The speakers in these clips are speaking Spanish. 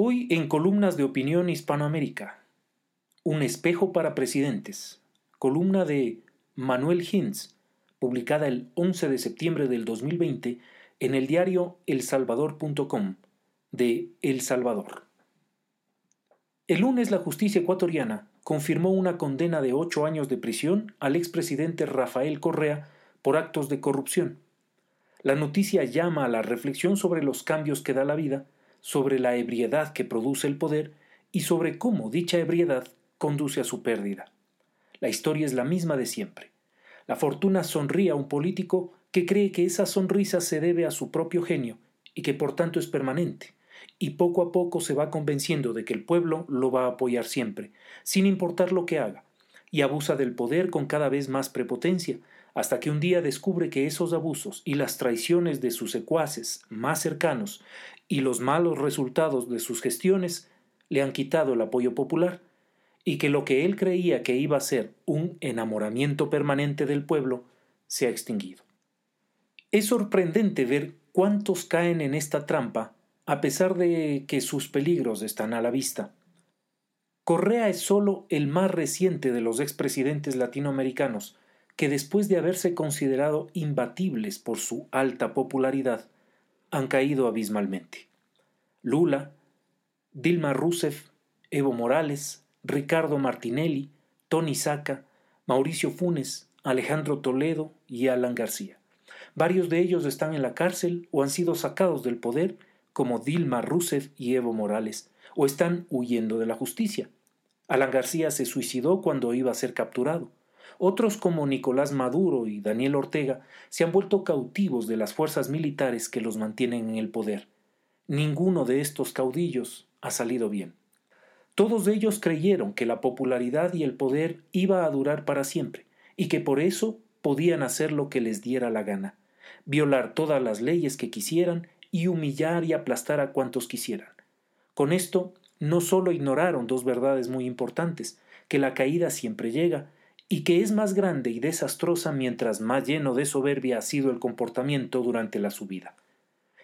Hoy en columnas de opinión Hispanoamérica, un espejo para presidentes, columna de Manuel Hintz, publicada el 11 de septiembre del 2020 en el diario elsalvador.com de El Salvador. El lunes la justicia ecuatoriana confirmó una condena de ocho años de prisión al expresidente Rafael Correa por actos de corrupción. La noticia llama a la reflexión sobre los cambios que da la vida sobre la ebriedad que produce el poder y sobre cómo dicha ebriedad conduce a su pérdida. La historia es la misma de siempre. La fortuna sonríe a un político que cree que esa sonrisa se debe a su propio genio y que por tanto es permanente, y poco a poco se va convenciendo de que el pueblo lo va a apoyar siempre, sin importar lo que haga, y abusa del poder con cada vez más prepotencia, hasta que un día descubre que esos abusos y las traiciones de sus secuaces más cercanos y los malos resultados de sus gestiones le han quitado el apoyo popular y que lo que él creía que iba a ser un enamoramiento permanente del pueblo se ha extinguido. Es sorprendente ver cuántos caen en esta trampa a pesar de que sus peligros están a la vista. Correa es solo el más reciente de los expresidentes latinoamericanos que después de haberse considerado imbatibles por su alta popularidad, han caído abismalmente. Lula, Dilma Rousseff, Evo Morales, Ricardo Martinelli, Tony Saca, Mauricio Funes, Alejandro Toledo y Alan García. Varios de ellos están en la cárcel o han sido sacados del poder, como Dilma Rousseff y Evo Morales, o están huyendo de la justicia. Alan García se suicidó cuando iba a ser capturado. Otros como Nicolás Maduro y Daniel Ortega se han vuelto cautivos de las fuerzas militares que los mantienen en el poder. Ninguno de estos caudillos ha salido bien. Todos ellos creyeron que la popularidad y el poder iba a durar para siempre, y que por eso podían hacer lo que les diera la gana, violar todas las leyes que quisieran y humillar y aplastar a cuantos quisieran. Con esto no solo ignoraron dos verdades muy importantes, que la caída siempre llega y que es más grande y desastrosa mientras más lleno de soberbia ha sido el comportamiento durante la subida.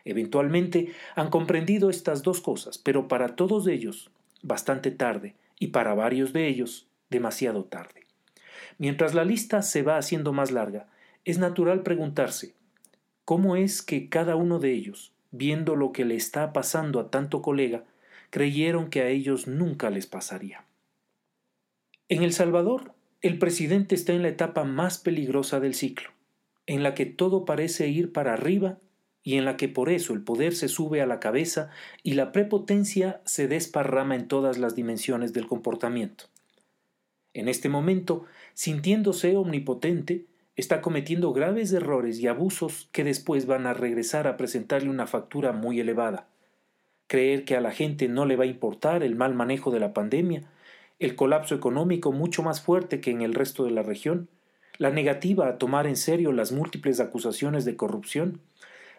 Eventualmente han comprendido estas dos cosas, pero para todos ellos bastante tarde y para varios de ellos demasiado tarde. Mientras la lista se va haciendo más larga, es natural preguntarse ¿cómo es que cada uno de ellos, viendo lo que le está pasando a tanto colega, creyeron que a ellos nunca les pasaría? En El Salvador, el presidente está en la etapa más peligrosa del ciclo, en la que todo parece ir para arriba y en la que por eso el poder se sube a la cabeza y la prepotencia se desparrama en todas las dimensiones del comportamiento. En este momento, sintiéndose omnipotente, está cometiendo graves errores y abusos que después van a regresar a presentarle una factura muy elevada. Creer que a la gente no le va a importar el mal manejo de la pandemia el colapso económico mucho más fuerte que en el resto de la región, la negativa a tomar en serio las múltiples acusaciones de corrupción,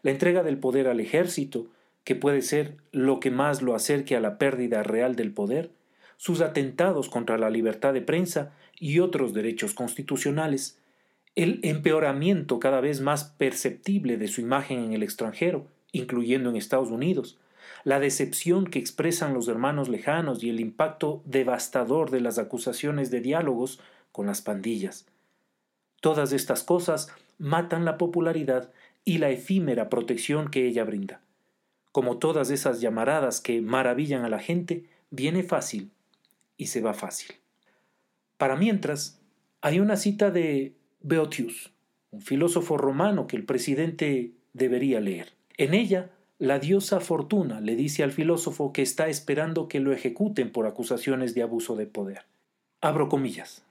la entrega del poder al ejército, que puede ser lo que más lo acerque a la pérdida real del poder, sus atentados contra la libertad de prensa y otros derechos constitucionales, el empeoramiento cada vez más perceptible de su imagen en el extranjero, incluyendo en Estados Unidos, la decepción que expresan los hermanos lejanos y el impacto devastador de las acusaciones de diálogos con las pandillas. Todas estas cosas matan la popularidad y la efímera protección que ella brinda. Como todas esas llamaradas que maravillan a la gente, viene fácil y se va fácil. Para mientras, hay una cita de Beotius, un filósofo romano que el presidente debería leer. En ella la diosa Fortuna le dice al filósofo que está esperando que lo ejecuten por acusaciones de abuso de poder. Abro comillas.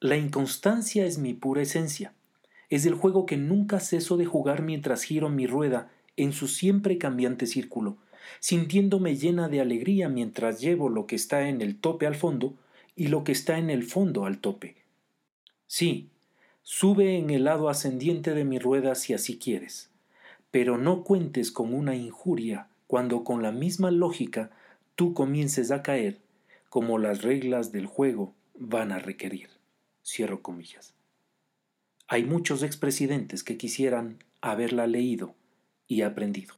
La inconstancia es mi pura esencia. Es el juego que nunca ceso de jugar mientras giro mi rueda en su siempre cambiante círculo, sintiéndome llena de alegría mientras llevo lo que está en el tope al fondo y lo que está en el fondo al tope. Sí, sube en el lado ascendiente de mi rueda si así quieres pero no cuentes con una injuria cuando con la misma lógica tú comiences a caer como las reglas del juego van a requerir. Cierro comillas. Hay muchos expresidentes que quisieran haberla leído y aprendido.